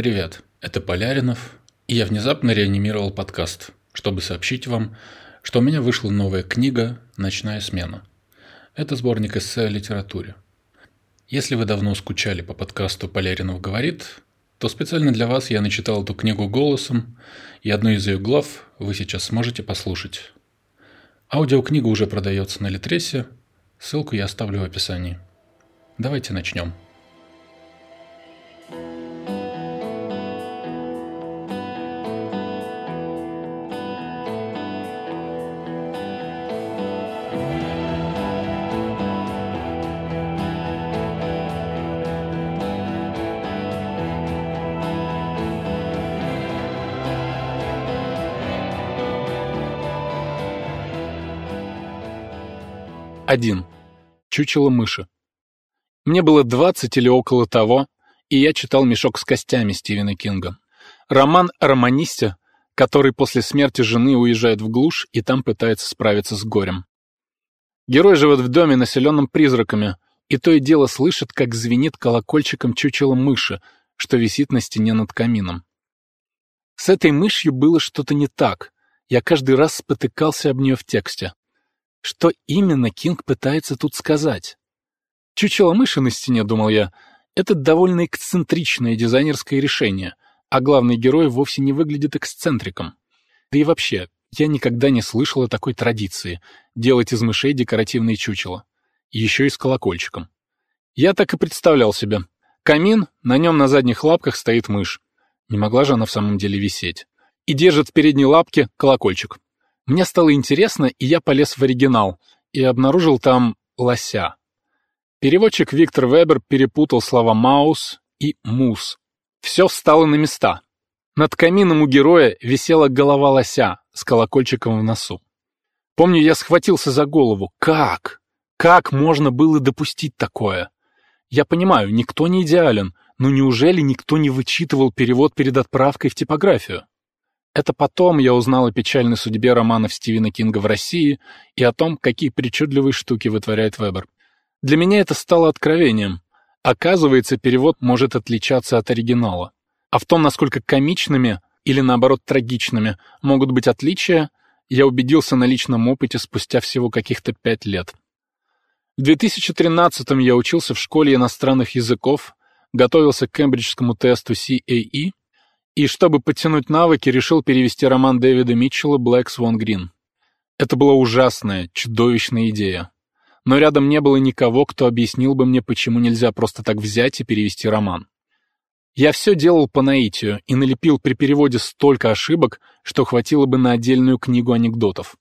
Привет, это Поляринов, и я внезапно реанимировал подкаст, чтобы сообщить вам, что у меня вышла новая книга «Ночная смена». Это сборник эссе о литературе. Если вы давно скучали по подкасту «Поляринов говорит», то специально для вас я начитал эту книгу голосом, и одну из ее глав вы сейчас сможете послушать. Аудиокнига уже продается на Литресе, ссылку я оставлю в описании. Давайте начнем. 1. Чучело мыши. Мне было 20 или около того, и я читал «Мешок с костями» Стивена Кинга. Роман о романисте, который после смерти жены уезжает в глушь и там пытается справиться с горем. Герой живет в доме, населенном призраками, и то и дело слышит, как звенит колокольчиком чучело мыши, что висит на стене над камином. С этой мышью было что-то не так. Я каждый раз спотыкался об нее в тексте. Что именно Кинг пытается тут сказать? Чучело мыши на стене, думал я, это довольно эксцентричное дизайнерское решение, а главный герой вовсе не выглядит эксцентриком. Да и вообще, я никогда не слышал о такой традиции — делать из мышей декоративные чучела. Еще и с колокольчиком. Я так и представлял себе. Камин, на нем на задних лапках стоит мышь. Не могла же она в самом деле висеть. И держит в передней лапке колокольчик. Мне стало интересно, и я полез в оригинал и обнаружил там лося. Переводчик Виктор Вебер перепутал слова «маус» и «мус». Все встало на места. Над камином у героя висела голова лося с колокольчиком в носу. Помню, я схватился за голову. Как? Как можно было допустить такое? Я понимаю, никто не идеален, но неужели никто не вычитывал перевод перед отправкой в типографию? Это потом я узнал о печальной судьбе романов Стивена Кинга в России и о том, какие причудливые штуки вытворяет Вебер. Для меня это стало откровением. Оказывается, перевод может отличаться от оригинала. А в том, насколько комичными или, наоборот, трагичными могут быть отличия, я убедился на личном опыте спустя всего каких-то пять лет. В 2013-м я учился в школе иностранных языков, готовился к кембриджскому тесту CAE и, чтобы подтянуть навыки, решил перевести роман Дэвида Митчелла «Black Swan Green». Это была ужасная, чудовищная идея. Но рядом не было никого, кто объяснил бы мне, почему нельзя просто так взять и перевести роман. Я все делал по наитию и налепил при переводе столько ошибок, что хватило бы на отдельную книгу анекдотов.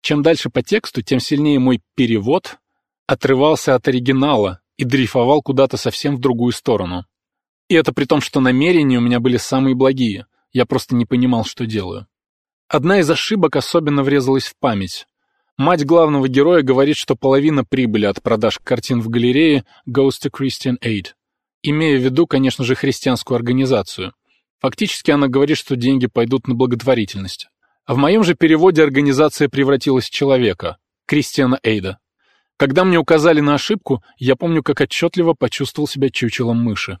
Чем дальше по тексту, тем сильнее мой перевод отрывался от оригинала и дрейфовал куда-то совсем в другую сторону. И это при том, что намерения у меня были самые благие. Я просто не понимал, что делаю. Одна из ошибок особенно врезалась в память. Мать главного героя говорит, что половина прибыли от продаж картин в галерее goes to Christian Aid, имея в виду, конечно же, христианскую организацию. Фактически она говорит, что деньги пойдут на благотворительность. А в моем же переводе организация превратилась в человека, Кристиана Эйда. Когда мне указали на ошибку, я помню, как отчетливо почувствовал себя чучелом мыши.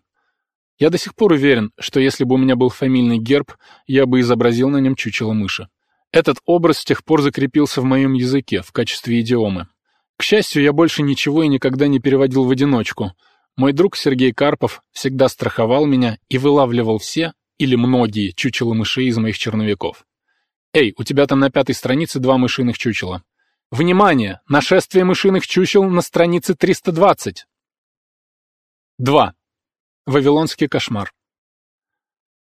Я до сих пор уверен, что если бы у меня был фамильный герб, я бы изобразил на нем чучело мыши. Этот образ с тех пор закрепился в моем языке в качестве идиомы. К счастью, я больше ничего и никогда не переводил в одиночку. Мой друг Сергей Карпов всегда страховал меня и вылавливал все или многие чучела мышей из моих черновиков. «Эй, у тебя там на пятой странице два мышиных чучела». «Внимание! Нашествие мышиных чучел на странице 320!» 2. Вавилонский кошмар.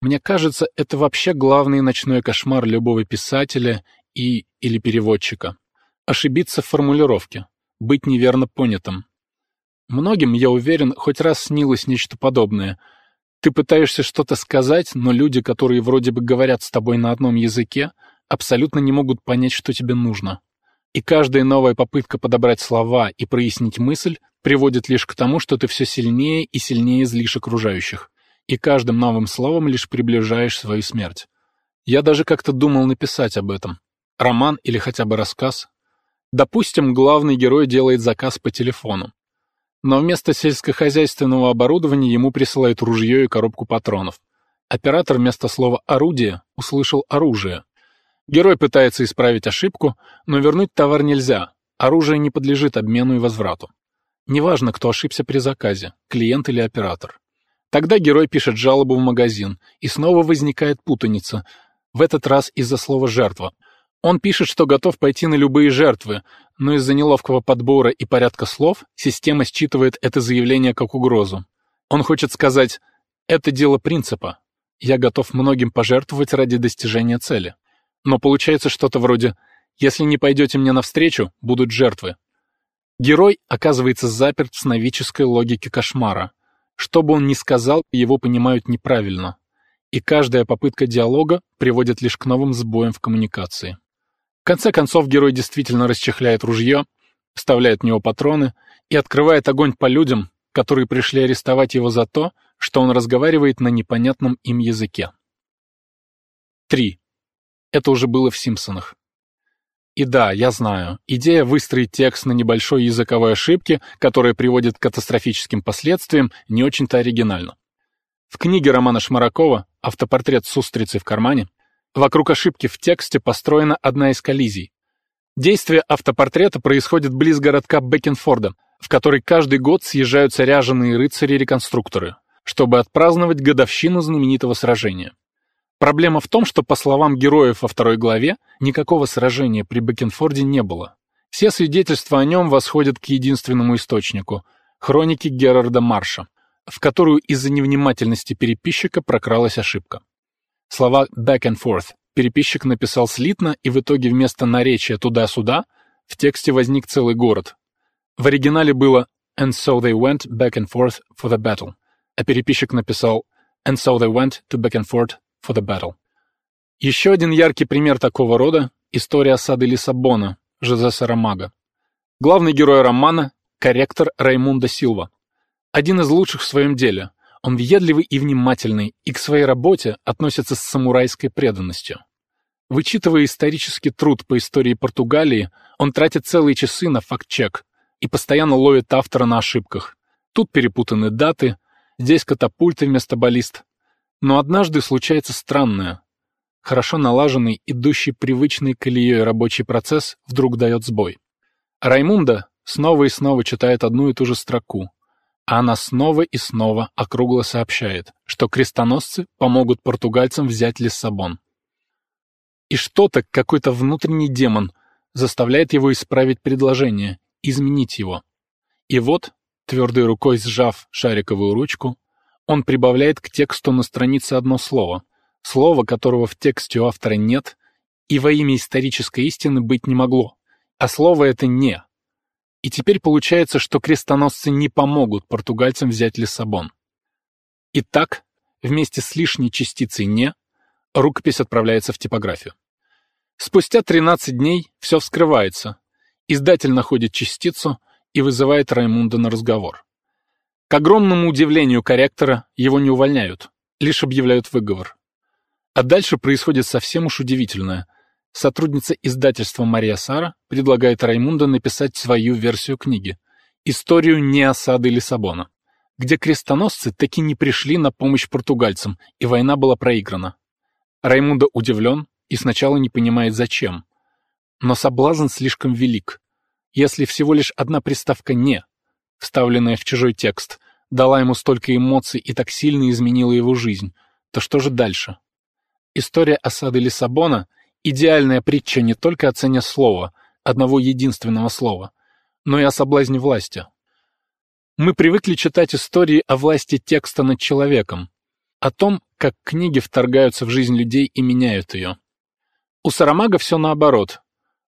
Мне кажется, это вообще главный ночной кошмар любого писателя и или переводчика. Ошибиться в формулировке, быть неверно понятым. Многим, я уверен, хоть раз снилось нечто подобное. Ты пытаешься что-то сказать, но люди, которые вроде бы говорят с тобой на одном языке, абсолютно не могут понять, что тебе нужно. И каждая новая попытка подобрать слова и прояснить мысль приводит лишь к тому, что ты все сильнее и сильнее злишь окружающих, и каждым новым словом лишь приближаешь свою смерть. Я даже как-то думал написать об этом. Роман или хотя бы рассказ. Допустим, главный герой делает заказ по телефону. Но вместо сельскохозяйственного оборудования ему присылают ружье и коробку патронов. Оператор вместо слова «орудие» услышал «оружие». Герой пытается исправить ошибку, но вернуть товар нельзя, оружие не подлежит обмену и возврату. Неважно, кто ошибся при заказе, клиент или оператор. Тогда герой пишет жалобу в магазин, и снова возникает путаница, в этот раз из-за слова «жертва». Он пишет, что готов пойти на любые жертвы, но из-за неловкого подбора и порядка слов система считывает это заявление как угрозу. Он хочет сказать «это дело принципа, я готов многим пожертвовать ради достижения цели. Но получается что-то вроде «Если не пойдете мне навстречу, будут жертвы». Герой оказывается заперт в сновидческой логике кошмара. Что бы он ни сказал, его понимают неправильно. И каждая попытка диалога приводит лишь к новым сбоям в коммуникации. В конце концов, герой действительно расчехляет ружье, вставляет в него патроны и открывает огонь по людям, которые пришли арестовать его за то, что он разговаривает на непонятном им языке. 3. Это уже было в «Симпсонах». И да, я знаю, идея выстроить текст на небольшой языковой ошибке, которая приводит к катастрофическим последствиям, не очень-то оригинальна. В книге Романа Шмаракова «Автопортрет с устрицей в кармане» вокруг ошибки в тексте построена одна из коллизий. Действие автопортрета происходит близ городка Бекенфорда, в который каждый год съезжаются ряженые рыцари-реконструкторы чтобы отпраздновать годовщину знаменитого сражения. Проблема в том, что, по словам героев во второй главе, никакого сражения при Бекенфорде не было. Все свидетельства о нем восходят к единственному источнику — хронике Герарда Марша, в которую из-за невнимательности переписчика прокралась ошибка. Слова «back and forth» переписчик написал слитно, и в итоге вместо наречия «туда-сюда» в тексте возник целый город. В оригинале было «and so they went back and forth for the battle», а переписчик написал «And so they went to Beckенford for the battle». Еще один яркий пример такого рода — история осады Лиссабона Жозе Сарамага. Главный герой романа — корректор Раймунда Силва. Один из лучших в своем деле. Он въедливый и внимательный, и к своей работе относится с самурайской преданностью. Вычитывая исторический труд по истории Португалии, он тратит целые часы на факт-чек и постоянно ловит автора на ошибках. Тут перепутаны даты, Здесь катапульты вместо баллист. Но однажды случается странное. Хорошо налаженный, идущий привычной колеей рабочий процесс вдруг дает сбой. Раймунда снова и снова читает одну и ту же строку, а она снова и снова округло сообщает, что крестоносцы помогут португальцам взять Лиссабон. И что-то, какой-то внутренний демон, заставляет его исправить предложение, изменить его. И вот Твердой рукой сжав шариковую ручку, он прибавляет к тексту на странице одно слово, слово, которого в тексте у автора нет и во имя исторической истины быть не могло, а слово это «не». И теперь получается, что крестоносцы не помогут португальцам взять Лиссабон. Итак, вместе с лишней частицей «не» рукопись отправляется в типографию. Спустя 13 дней все вскрывается. Издатель находит частицу, и вызывает Раймунда на разговор. К огромному удивлению корректора его не увольняют, лишь объявляют выговор. А дальше происходит совсем уж удивительное. Сотрудница издательства Мария Сара предлагает Раймунда написать свою версию книги «Историю не осады Лиссабона», где крестоносцы таки не пришли на помощь португальцам, и война была проиграна. Раймунда удивлен и сначала не понимает зачем. Но соблазн слишком велик. Если всего лишь одна приставка «не», вставленная в чужой текст, дала ему столько эмоций и так сильно изменила его жизнь, то что же дальше? История осады Лиссабона — идеальная притча не только о цене слова, одного единственного слова, но и о соблазне власти. Мы привыкли читать истории о власти текста над человеком, о том, как книги вторгаются в жизнь людей и меняют ее. У Сарамага все наоборот.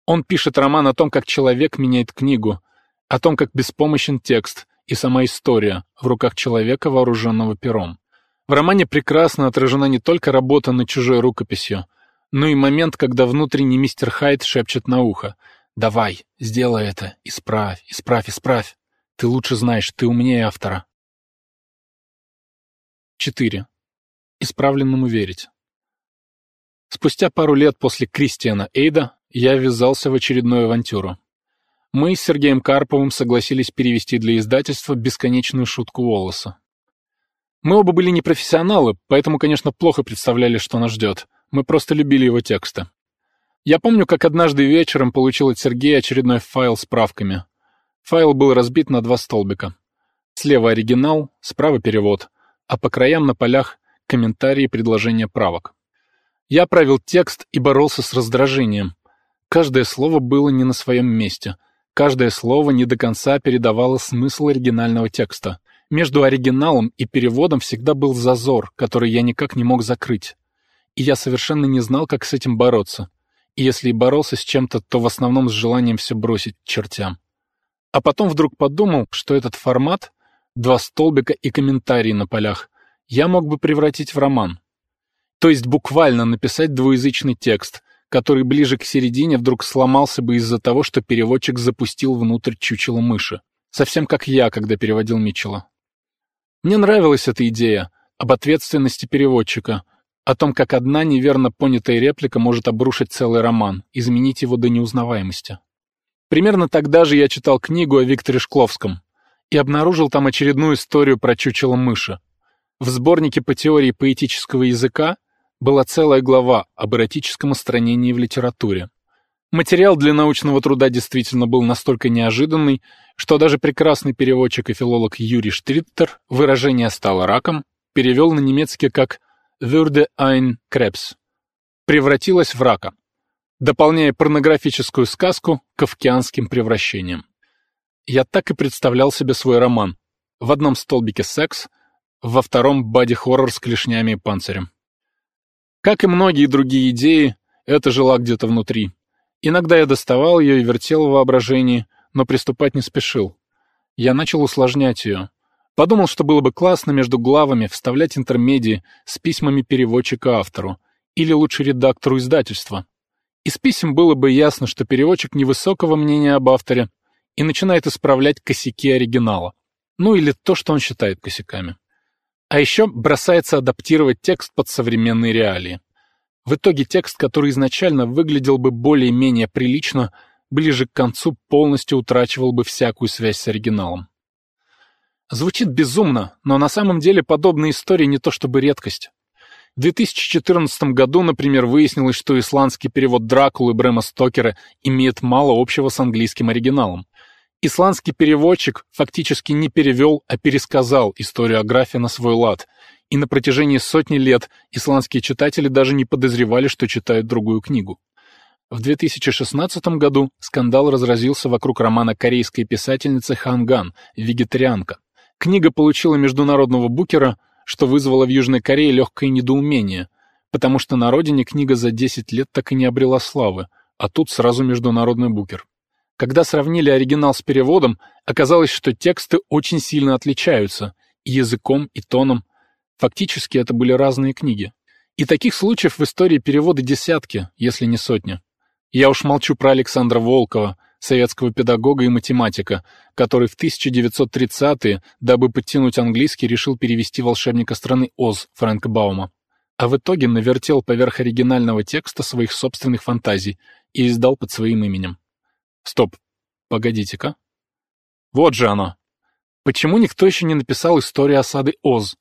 Он пишет роман о том, как человек меняет книгу, о том, как беспомощен текст и сама история в руках человека, вооруженного пером. В романе прекрасно отражена не только работа над чужой рукописью, но и момент, когда внутренний мистер Хайд шепчет на ухо «Давай, сделай это, исправь, исправь, исправь. Ты лучше знаешь, ты умнее автора». 4. Исправленному верить. Спустя пару лет после Кристиана Эйда я ввязался в очередную авантюру. Мы с Сергеем Карповым согласились перевести для издательства бесконечную шутку Волоса. Мы оба были не профессионалы, поэтому, конечно, плохо представляли, что нас ждет. Мы просто любили его тексты. Я помню, как однажды вечером получил от Сергея очередной файл с правками. Файл был разбит на два столбика. Слева оригинал, справа перевод, а по краям на полях комментарии и предложения правок. Я правил текст и боролся с раздражением. Каждое слово было не на своем месте. Каждое слово не до конца передавало смысл оригинального текста. Между оригиналом и переводом всегда был зазор, который я никак не мог закрыть. И я совершенно не знал, как с этим бороться. И если и боролся с чем-то, то в основном с желанием все бросить чертям. А потом вдруг подумал, что этот формат, два столбика и комментарии на полях, я мог бы превратить в роман. То есть буквально написать двуязычный текст, который ближе к середине вдруг сломался бы из-за того, что переводчик запустил внутрь чучело мыши. Совсем как я, когда переводил Митчелла. Мне нравилась эта идея об ответственности переводчика, о том, как одна неверно понятая реплика может обрушить целый роман, изменить его до неузнаваемости. Примерно тогда же я читал книгу о Викторе Шкловском и обнаружил там очередную историю про чучело мыши. В сборнике по теории поэтического языка была целая глава об эротическом устранении в литературе. Материал для научного труда действительно был настолько неожиданный, что даже прекрасный переводчик и филолог Юрий Штриттер выражение «стало раком» перевел на немецкий как «würde ein Krebs» — «превратилась в рака», дополняя порнографическую сказку кавкианским превращением. Я так и представлял себе свой роман. В одном столбике секс, во втором боди-хоррор с клешнями и панцирем. Как и многие другие идеи, это жила где-то внутри. Иногда я доставал ее и вертел в воображении, но приступать не спешил. Я начал усложнять ее. Подумал, что было бы классно между главами вставлять интермедии с письмами переводчика автору, или лучше редактору издательства. Из писем было бы ясно, что переводчик невысокого мнения об авторе и начинает исправлять косяки оригинала. Ну или то, что он считает косяками. А еще бросается адаптировать текст под современные реалии. В итоге текст, который изначально выглядел бы более-менее прилично, ближе к концу полностью утрачивал бы всякую связь с оригиналом. Звучит безумно, но на самом деле подобные истории не то чтобы редкость. В 2014 году, например, выяснилось, что исландский перевод Дракулы Брэма Стокера имеет мало общего с английским оригиналом. Исландский переводчик фактически не перевел, а пересказал историю о графе на свой лад, и на протяжении сотни лет исландские читатели даже не подозревали, что читают другую книгу. В 2016 году скандал разразился вокруг романа корейской писательницы Ханган «Вегетарианка». Книга получила международного букера, что вызвало в Южной Корее легкое недоумение, потому что на родине книга за 10 лет так и не обрела славы, а тут сразу международный букер. Когда сравнили оригинал с переводом, оказалось, что тексты очень сильно отличаются и языком, и тоном, Фактически это были разные книги. И таких случаев в истории перевода десятки, если не сотни. Я уж молчу про Александра Волкова, советского педагога и математика, который в 1930-е, дабы подтянуть английский, решил перевести волшебника страны Оз Фрэнка Баума. А в итоге навертел поверх оригинального текста своих собственных фантазий и издал под своим именем. Стоп, погодите-ка. Вот же оно. Почему никто еще не написал историю осады Оз?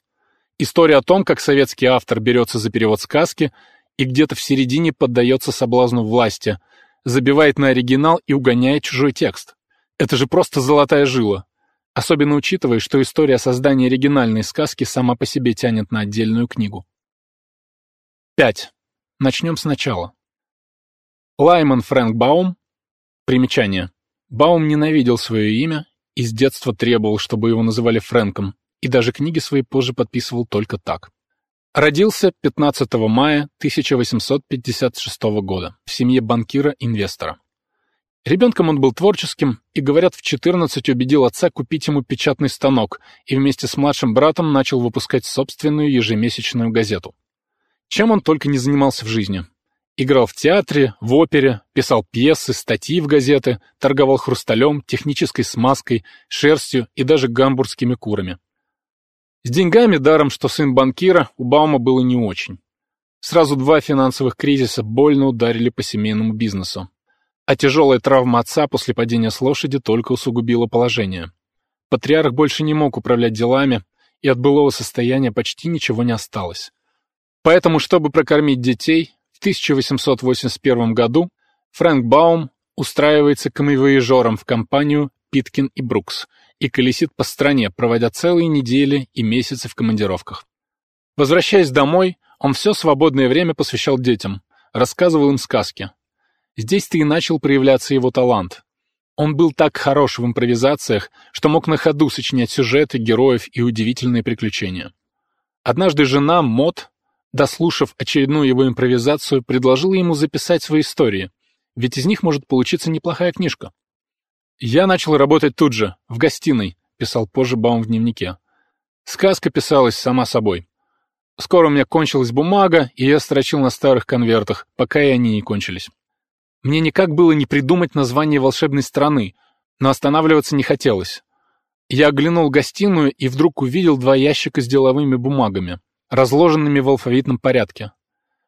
История о том, как советский автор берется за перевод сказки и где-то в середине поддается соблазну власти, забивает на оригинал и угоняет чужой текст. Это же просто золотая жила. Особенно учитывая, что история создания оригинальной сказки сама по себе тянет на отдельную книгу. 5. Начнем сначала. Лайман Фрэнк Баум. Примечание. Баум ненавидел свое имя и с детства требовал, чтобы его называли Фрэнком и даже книги свои позже подписывал только так. Родился 15 мая 1856 года в семье банкира-инвестора. Ребенком он был творческим и, говорят, в 14 убедил отца купить ему печатный станок и вместе с младшим братом начал выпускать собственную ежемесячную газету. Чем он только не занимался в жизни. Играл в театре, в опере, писал пьесы, статьи в газеты, торговал хрусталем, технической смазкой, шерстью и даже гамбургскими курами. С деньгами, даром, что сын банкира, у Баума было не очень. Сразу два финансовых кризиса больно ударили по семейному бизнесу. А тяжелая травма отца после падения с лошади только усугубила положение. Патриарх больше не мог управлять делами, и от былого состояния почти ничего не осталось. Поэтому, чтобы прокормить детей, в 1881 году Фрэнк Баум устраивается камевояжером в компанию Питкин и Брукс и колесит по стране, проводя целые недели и месяцы в командировках. Возвращаясь домой, он все свободное время посвящал детям, рассказывал им сказки. Здесь-то и начал проявляться его талант. Он был так хорош в импровизациях, что мог на ходу сочинять сюжеты, героев и удивительные приключения. Однажды жена, Мот, дослушав очередную его импровизацию, предложила ему записать свои истории, ведь из них может получиться неплохая книжка. «Я начал работать тут же, в гостиной», — писал позже Баум в дневнике. Сказка писалась сама собой. Скоро у меня кончилась бумага, и я строчил на старых конвертах, пока и они не кончились. Мне никак было не придумать название волшебной страны, но останавливаться не хотелось. Я оглянул гостиную и вдруг увидел два ящика с деловыми бумагами, разложенными в алфавитном порядке.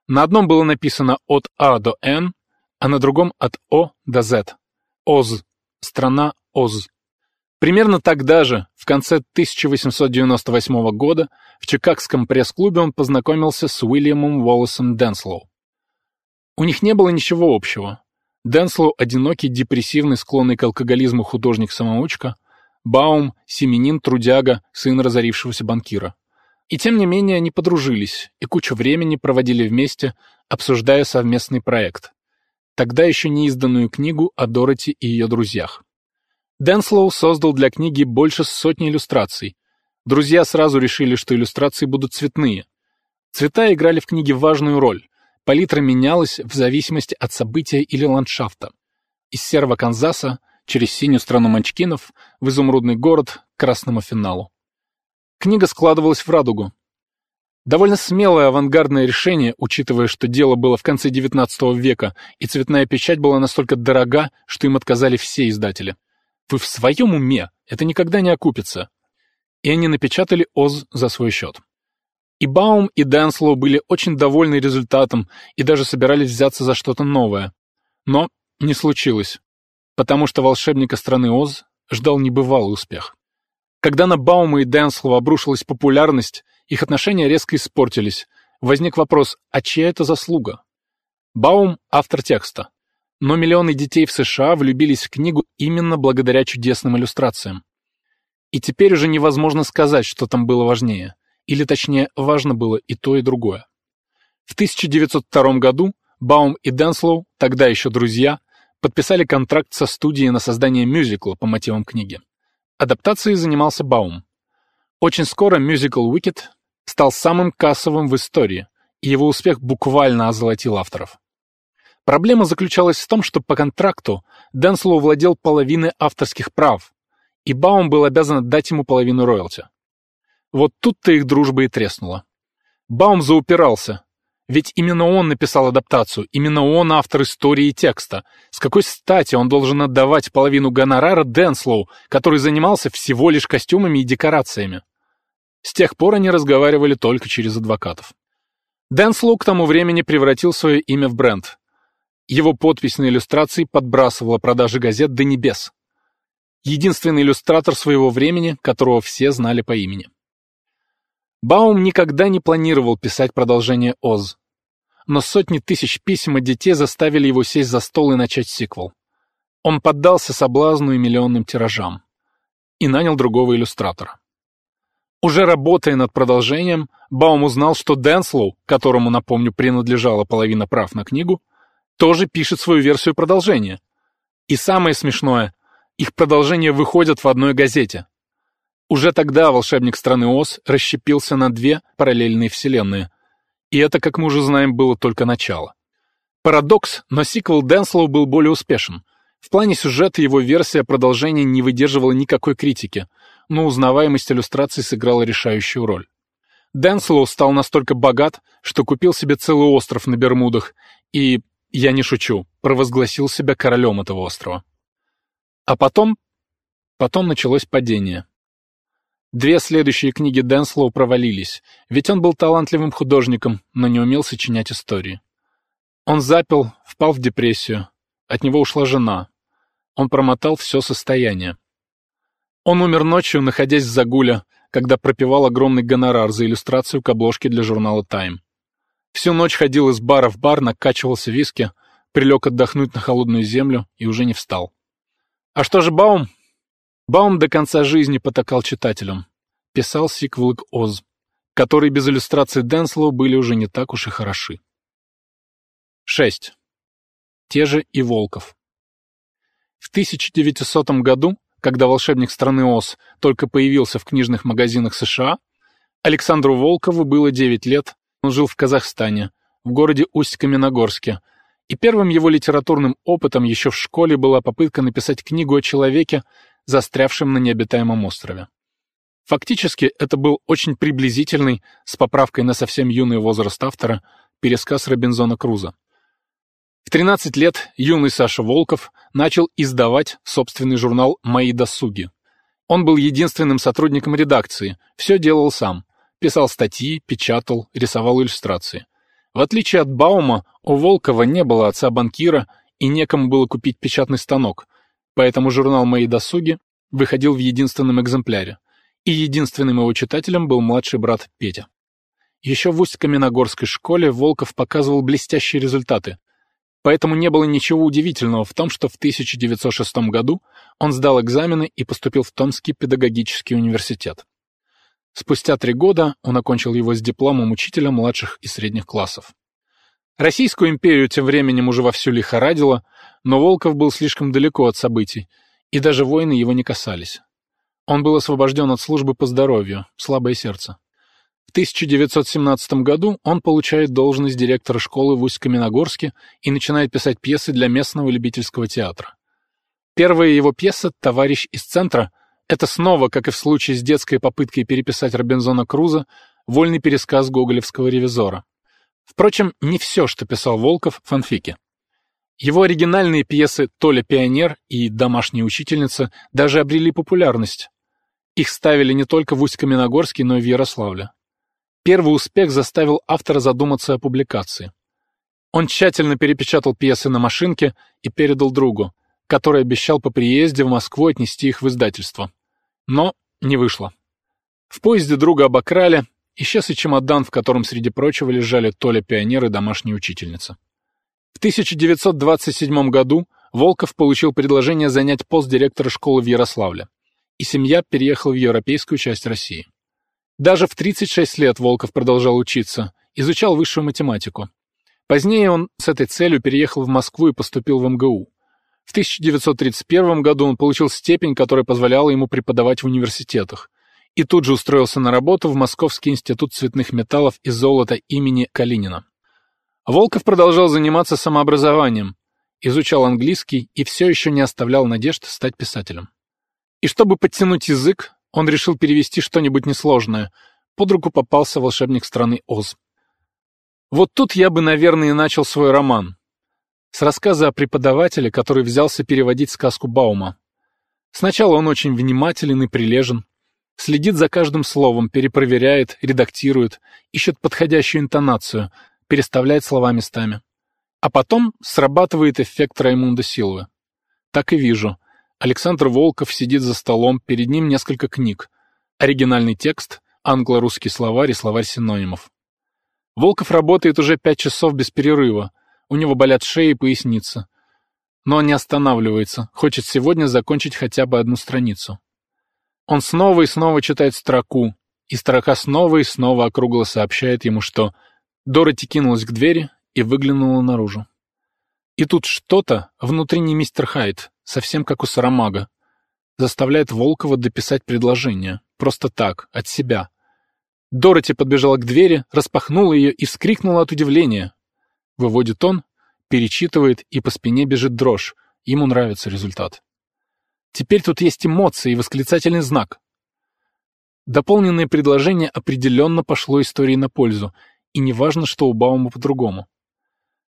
На одном было написано от А до Н, а на другом от О до З. Оз. Страна Оз. Примерно тогда же, в конце 1898 года, в Чикагском пресс-клубе он познакомился с Уильямом Уоллесом Денслоу. У них не было ничего общего. Денслоу – одинокий, депрессивный, склонный к алкоголизму художник-самоучка, Баум – семенин, трудяга, сын разорившегося банкира. И тем не менее они подружились и кучу времени проводили вместе, обсуждая совместный проект. Тогда еще не изданную книгу о Дороти и ее друзьях. Денслоу создал для книги больше сотни иллюстраций. Друзья сразу решили, что иллюстрации будут цветные. Цвета играли в книге важную роль. Палитра менялась в зависимости от события или ландшафта. Из серого Канзаса через синюю страну Манчкинов в изумрудный город к красному финалу. Книга складывалась в радугу. Довольно смелое авангардное решение, учитывая, что дело было в конце XIX века, и цветная печать была настолько дорога, что им отказали все издатели. Вы в своем уме? Это никогда не окупится. И они напечатали Оз за свой счет. И Баум, и Дэнслоу были очень довольны результатом и даже собирались взяться за что-то новое. Но не случилось, потому что волшебника страны Оз ждал небывалый успех. Когда на Баума и Дэнслоу обрушилась популярность, их отношения резко испортились. Возник вопрос, а чья это заслуга? Баум — автор текста. Но миллионы детей в США влюбились в книгу именно благодаря чудесным иллюстрациям. И теперь уже невозможно сказать, что там было важнее. Или точнее, важно было и то, и другое. В 1902 году Баум и Денслоу, тогда еще друзья, подписали контракт со студией на создание мюзикла по мотивам книги. Адаптацией занимался Баум. Очень скоро мюзикл «Уикет» стал самым кассовым в истории, и его успех буквально озолотил авторов. Проблема заключалась в том, что по контракту Денслоу владел половиной авторских прав, и Баум был обязан отдать ему половину роялти. Вот тут-то их дружба и треснула. Баум заупирался, ведь именно он написал адаптацию, именно он автор истории и текста. С какой стати он должен отдавать половину гонорара Денслоу, который занимался всего лишь костюмами и декорациями? С тех пор они разговаривали только через адвокатов. Денслоу к тому времени превратил свое имя в бренд. Его подпись на иллюстрации подбрасывала продажи газет до небес. Единственный иллюстратор своего времени, которого все знали по имени. Баум никогда не планировал писать продолжение «Оз». Но сотни тысяч писем от детей заставили его сесть за стол и начать сиквел. Он поддался соблазну и миллионным тиражам. И нанял другого иллюстратора. Уже работая над продолжением, Баум узнал, что Денслоу, которому, напомню, принадлежала половина прав на книгу, тоже пишет свою версию продолжения. И самое смешное, их продолжения выходят в одной газете. Уже тогда волшебник страны Оз расщепился на две параллельные вселенные. И это, как мы уже знаем, было только начало. Парадокс, но сиквел Денслоу был более успешен. В плане сюжета его версия продолжения не выдерживала никакой критики, но узнаваемость иллюстраций сыграла решающую роль. Денслоу стал настолько богат, что купил себе целый остров на Бермудах и я не шучу, провозгласил себя королем этого острова. А потом... Потом началось падение. Две следующие книги Денслоу провалились, ведь он был талантливым художником, но не умел сочинять истории. Он запил, впал в депрессию. От него ушла жена. Он промотал все состояние. Он умер ночью, находясь в загуле, когда пропивал огромный гонорар за иллюстрацию к обложке для журнала «Тайм». Всю ночь ходил из бара в бар, накачивался виски, прилег отдохнуть на холодную землю и уже не встал. А что же Баум? Баум до конца жизни потакал читателям. Писал сиквелы к Оз, которые без иллюстрации Денслоу были уже не так уж и хороши. 6. Те же и Волков. В 1900 году, когда волшебник страны Оз только появился в книжных магазинах США, Александру Волкову было 9 лет, он жил в Казахстане, в городе Усть-Каменогорске, и первым его литературным опытом еще в школе была попытка написать книгу о человеке, застрявшем на необитаемом острове. Фактически это был очень приблизительный, с поправкой на совсем юный возраст автора, пересказ Робинзона Круза. В 13 лет юный Саша Волков начал издавать собственный журнал «Мои досуги». Он был единственным сотрудником редакции, все делал сам. Писал статьи, печатал, рисовал иллюстрации. В отличие от Баума, у Волкова не было отца-банкира и некому было купить печатный станок, поэтому журнал «Мои досуги» выходил в единственном экземпляре, и единственным его читателем был младший брат Петя. Еще в Усть-Каменогорской школе Волков показывал блестящие результаты, Поэтому не было ничего удивительного в том, что в 1906 году он сдал экзамены и поступил в Томский педагогический университет. Спустя три года он окончил его с дипломом учителя младших и средних классов. Российскую империю тем временем уже вовсю лихорадило, но Волков был слишком далеко от событий, и даже войны его не касались. Он был освобожден от службы по здоровью, слабое сердце. В 1917 году он получает должность директора школы в Усть-Каменогорске и начинает писать пьесы для местного любительского театра. Первая его пьеса «Товарищ из центра» — это снова, как и в случае с детской попыткой переписать Робинзона Круза, вольный пересказ гоголевского ревизора. Впрочем, не все, что писал Волков, фанфики. Его оригинальные пьесы «Толя пионер» и «Домашняя учительница» даже обрели популярность. Их ставили не только в Усть-Каменогорске, но и в Ярославле. Первый успех заставил автора задуматься о публикации. Он тщательно перепечатал пьесы на машинке и передал другу, который обещал по приезде в Москву отнести их в издательство. Но не вышло. В поезде друга обокрали, исчез и чемодан, в котором, среди прочего, лежали Толя пионер и домашняя учительница. В 1927 году Волков получил предложение занять пост директора школы в Ярославле, и семья переехала в европейскую часть России. Даже в 36 лет Волков продолжал учиться, изучал высшую математику. Позднее он с этой целью переехал в Москву и поступил в МГУ. В 1931 году он получил степень, которая позволяла ему преподавать в университетах, и тут же устроился на работу в Московский институт цветных металлов и золота имени Калинина. Волков продолжал заниматься самообразованием, изучал английский и все еще не оставлял надежд стать писателем. И чтобы подтянуть язык, он решил перевести что-нибудь несложное. Под руку попался волшебник страны Оз. Вот тут я бы, наверное, и начал свой роман. С рассказа о преподавателе, который взялся переводить сказку Баума. Сначала он очень внимателен и прилежен, следит за каждым словом, перепроверяет, редактирует, ищет подходящую интонацию, переставляет слова местами. А потом срабатывает эффект Раймунда Силвы. Так и вижу — Александр Волков сидит за столом, перед ним несколько книг. Оригинальный текст, англо-русский словарь и словарь синонимов. Волков работает уже пять часов без перерыва. У него болят шея и поясница. Но он не останавливается, хочет сегодня закончить хотя бы одну страницу. Он снова и снова читает строку, и строка снова и снова округло сообщает ему, что Дороти кинулась к двери и выглянула наружу. И тут что-то, внутренний мистер Хайд, совсем как у Сарамага, заставляет Волкова дописать предложение. Просто так, от себя. Дороти подбежала к двери, распахнула ее и вскрикнула от удивления. Выводит он, перечитывает, и по спине бежит дрожь. Ему нравится результат. Теперь тут есть эмоции и восклицательный знак. Дополненное предложение определенно пошло истории на пользу, и неважно, что у Баума по-другому.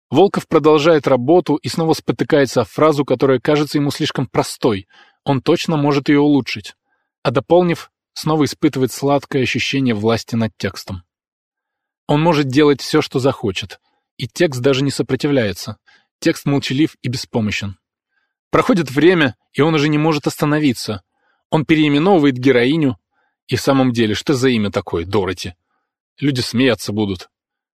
Волков продолжает работу и снова спотыкается о фразу, которая кажется ему слишком простой. Он точно может ее улучшить. А дополнив, снова испытывает сладкое ощущение власти над текстом. Он может делать все, что захочет. И текст даже не сопротивляется. Текст молчалив и беспомощен. Проходит время, и он уже не может остановиться. Он переименовывает героиню, И в самом деле, что за имя такое, Дороти? Люди смеяться будут.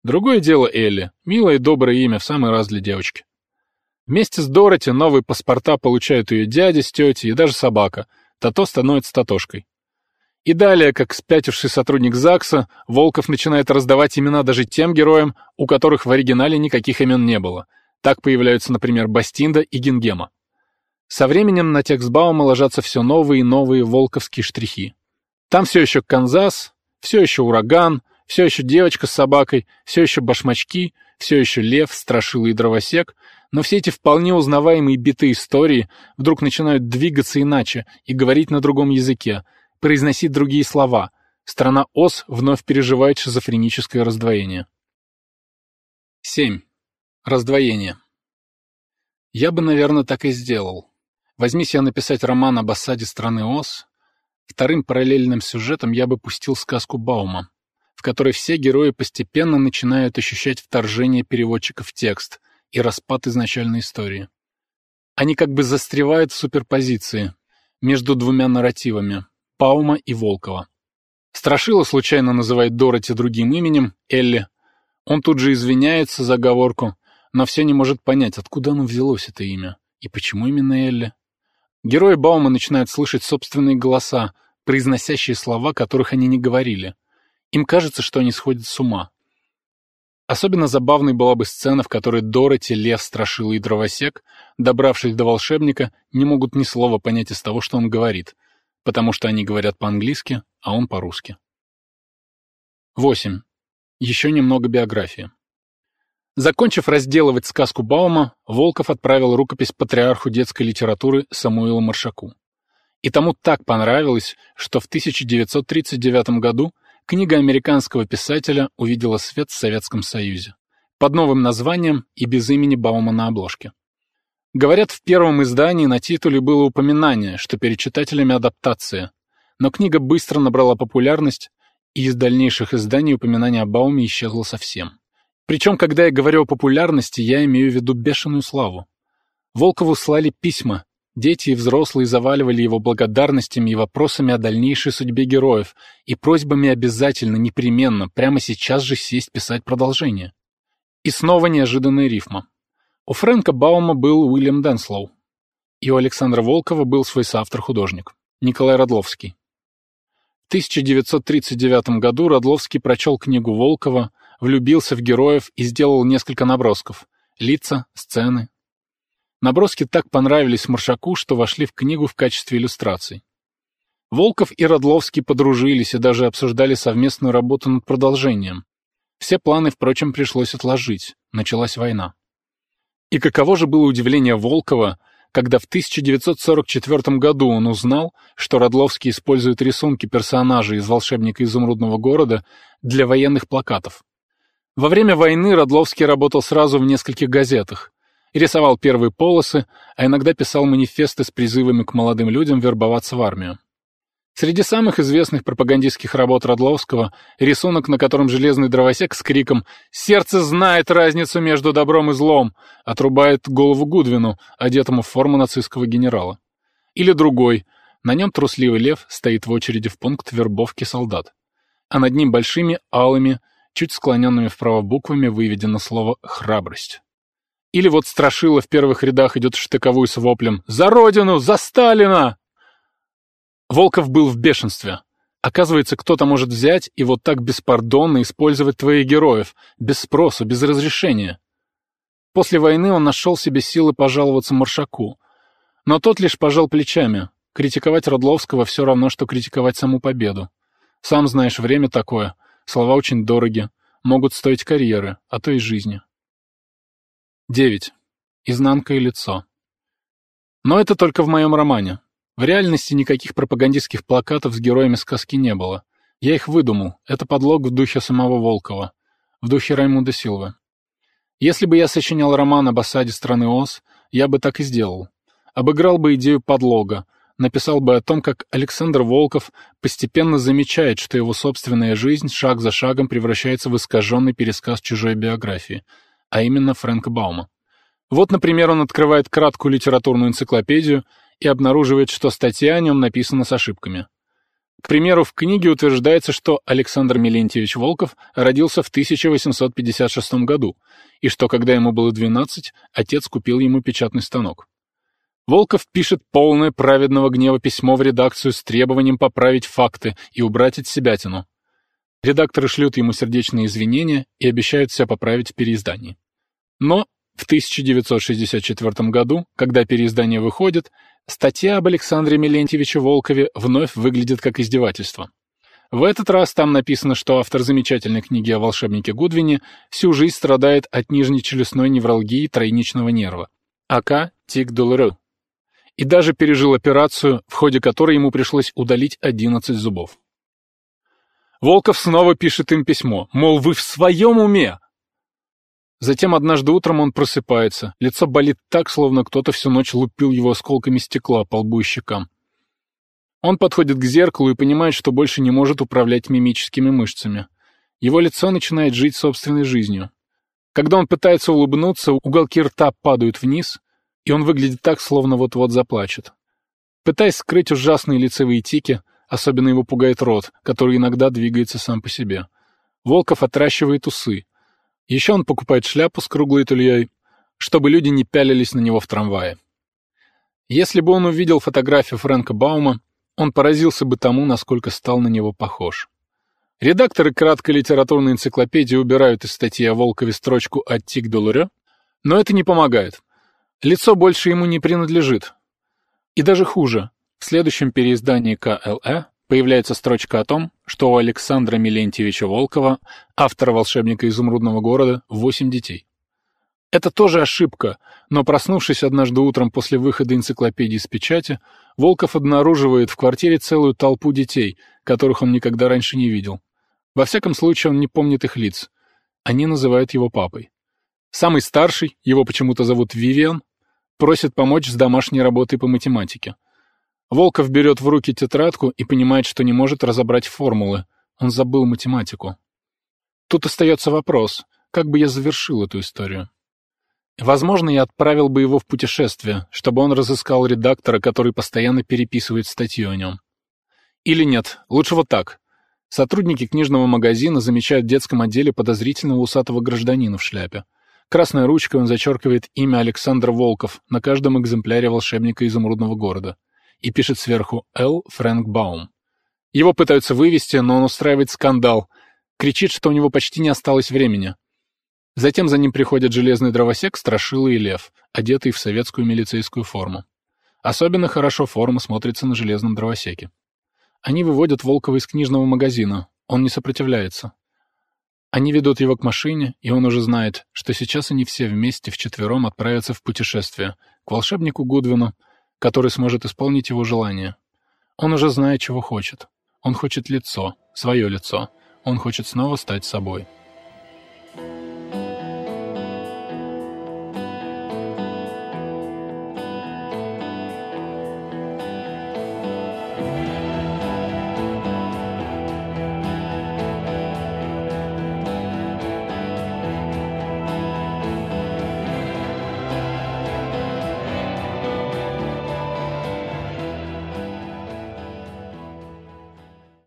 Другое дело Элли. Милое и доброе имя в самый раз для девочки. Вместе с Дороти новые паспорта получают ее дядя с тетей и даже собака. Тато становится Татошкой. И далее, как спятивший сотрудник ЗАГСа, Волков начинает раздавать имена даже тем героям, у которых в оригинале никаких имен не было. Так появляются, например, Бастинда и Гингема. Со временем на текст Баума ложатся все новые и новые волковские штрихи. Там все еще Канзас, все еще ураган, все еще девочка с собакой, все еще башмачки, все еще лев, страшила и дровосек, но все эти вполне узнаваемые биты истории вдруг начинают двигаться иначе и говорить на другом языке, произносить другие слова. Страна Ос вновь переживает шизофреническое раздвоение. 7. Раздвоение. Я бы, наверное, так и сделал. Возьмись я написать роман об осаде страны Ос, вторым параллельным сюжетом я бы пустил сказку Баума, в которой все герои постепенно начинают ощущать вторжение переводчика в текст и распад изначальной истории. Они как бы застревают в суперпозиции между двумя нарративами – Баума и Волкова. Страшила случайно называет Дороти другим именем – Элли. Он тут же извиняется за оговорку, но все не может понять, откуда оно взялось, это имя, и почему именно Элли. Герои Баума начинают слышать собственные голоса, произносящие слова, которых они не говорили. Им кажется, что они сходят с ума. Особенно забавной была бы сцена, в которой Дороти, Лев, Страшила и Дровосек, добравшись до волшебника, не могут ни слова понять из того, что он говорит, потому что они говорят по-английски, а он по-русски. 8. Еще немного биографии. Закончив разделывать сказку Баума, Волков отправил рукопись патриарху детской литературы Самуилу Маршаку. И тому так понравилось, что в 1939 году книга американского писателя увидела свет в Советском Союзе под новым названием и без имени Баума на обложке. Говорят, в первом издании на титуле было упоминание, что перед читателями адаптация, но книга быстро набрала популярность, и из дальнейших изданий упоминание о Бауме исчезло совсем. Причем, когда я говорю о популярности, я имею в виду бешеную славу. Волкову слали письма, дети и взрослые заваливали его благодарностями и вопросами о дальнейшей судьбе героев и просьбами обязательно, непременно, прямо сейчас же сесть писать продолжение. И снова неожиданная рифма. У Фрэнка Баума был Уильям Денслоу, и у Александра Волкова был свой соавтор-художник, Николай Родловский. В 1939 году Родловский прочел книгу Волкова влюбился в героев и сделал несколько набросков. Лица, сцены. Наброски так понравились Маршаку, что вошли в книгу в качестве иллюстраций. Волков и Родловский подружились и даже обсуждали совместную работу над продолжением. Все планы, впрочем, пришлось отложить. Началась война. И каково же было удивление Волкова, когда в 1944 году он узнал, что Родловский использует рисунки персонажей из «Волшебника изумрудного города» для военных плакатов. Во время войны Родловский работал сразу в нескольких газетах. Рисовал первые полосы, а иногда писал манифесты с призывами к молодым людям вербоваться в армию. Среди самых известных пропагандистских работ Родловского рисунок, на котором железный дровосек с криком «Сердце знает разницу между добром и злом!» отрубает голову Гудвину, одетому в форму нацистского генерала. Или другой. На нем трусливый лев стоит в очереди в пункт вербовки солдат. А над ним большими алыми чуть склоненными вправо буквами выведено слово «храбрость». Или вот Страшила в первых рядах идет в штыковую с воплем «За Родину! За Сталина!» Волков был в бешенстве. Оказывается, кто-то может взять и вот так беспардонно использовать твоих героев, без спроса, без разрешения. После войны он нашел себе силы пожаловаться Маршаку. Но тот лишь пожал плечами. Критиковать Родловского все равно, что критиковать саму победу. Сам знаешь, время такое — Слова очень дороги, могут стоить карьеры, а то и жизни. 9. Изнанка и лицо. Но это только в моем романе. В реальности никаких пропагандистских плакатов с героями сказки не было. Я их выдумал. Это подлог в духе самого Волкова. В духе Раймунда Силвы. Если бы я сочинял роман об осаде страны Оз, я бы так и сделал. Обыграл бы идею подлога, написал бы о том, как Александр Волков постепенно замечает, что его собственная жизнь шаг за шагом превращается в искаженный пересказ чужой биографии, а именно Фрэнка Баума. Вот, например, он открывает краткую литературную энциклопедию и обнаруживает, что статья о нем написана с ошибками. К примеру, в книге утверждается, что Александр Милентьевич Волков родился в 1856 году, и что, когда ему было 12, отец купил ему печатный станок. Волков пишет полное праведного гнева письмо в редакцию с требованием поправить факты и убрать от себятину. Редакторы шлют ему сердечные извинения и обещают все поправить в переиздании. Но в 1964 году, когда переиздание выходит, статья об Александре Милентьевиче Волкове вновь выглядит как издевательство. В этот раз там написано, что автор замечательной книги о волшебнике Гудвине всю жизнь страдает от нижнечелюстной невралгии тройничного нерва, АК тик долеру, и даже пережил операцию, в ходе которой ему пришлось удалить 11 зубов. Волков снова пишет им письмо, мол, вы в своем уме? Затем однажды утром он просыпается. Лицо болит так, словно кто-то всю ночь лупил его осколками стекла по лбу и щекам. Он подходит к зеркалу и понимает, что больше не может управлять мимическими мышцами. Его лицо начинает жить собственной жизнью. Когда он пытается улыбнуться, уголки рта падают вниз, и он выглядит так, словно вот-вот заплачет. Пытаясь скрыть ужасные лицевые тики, особенно его пугает рот, который иногда двигается сам по себе. Волков отращивает усы, еще он покупает шляпу с круглой тульей, чтобы люди не пялились на него в трамвае. Если бы он увидел фотографию Фрэнка Баума, он поразился бы тому, насколько стал на него похож. Редакторы краткой литературной энциклопедии убирают из статьи о Волкове строчку от «Тик Долуре», но это не помогает. Лицо больше ему не принадлежит. И даже хуже. В следующем переиздании КЛЭ появляется строчка о том, что у Александра Милентьевича Волкова, автора «Волшебника изумрудного города», восемь детей. Это тоже ошибка, но проснувшись однажды утром после выхода энциклопедии с печати, Волков обнаруживает в квартире целую толпу детей, которых он никогда раньше не видел. Во всяком случае, он не помнит их лиц. Они называют его папой. Самый старший, его почему-то зовут Вивиан, просит помочь с домашней работой по математике. Волков берет в руки тетрадку и понимает, что не может разобрать формулы. Он забыл математику. Тут остается вопрос, как бы я завершил эту историю. Возможно, я отправил бы его в путешествие, чтобы он разыскал редактора, который постоянно переписывает статью о нем. Или нет, лучше вот так. Сотрудники книжного магазина замечают в детском отделе подозрительного усатого гражданина в шляпе. Красной ручкой он зачеркивает имя Александр Волков на каждом экземпляре волшебника изумрудного города и пишет сверху «Л. Фрэнк Баум». Его пытаются вывести, но он устраивает скандал, кричит, что у него почти не осталось времени. Затем за ним приходят железный дровосек, страшила и лев, одетый в советскую милицейскую форму. Особенно хорошо форма смотрится на железном дровосеке. Они выводят Волкова из книжного магазина. Он не сопротивляется. Они ведут его к машине, и он уже знает, что сейчас они все вместе вчетвером отправятся в путешествие к волшебнику Гудвину, который сможет исполнить его желание. Он уже знает, чего хочет. Он хочет лицо, свое лицо. Он хочет снова стать собой.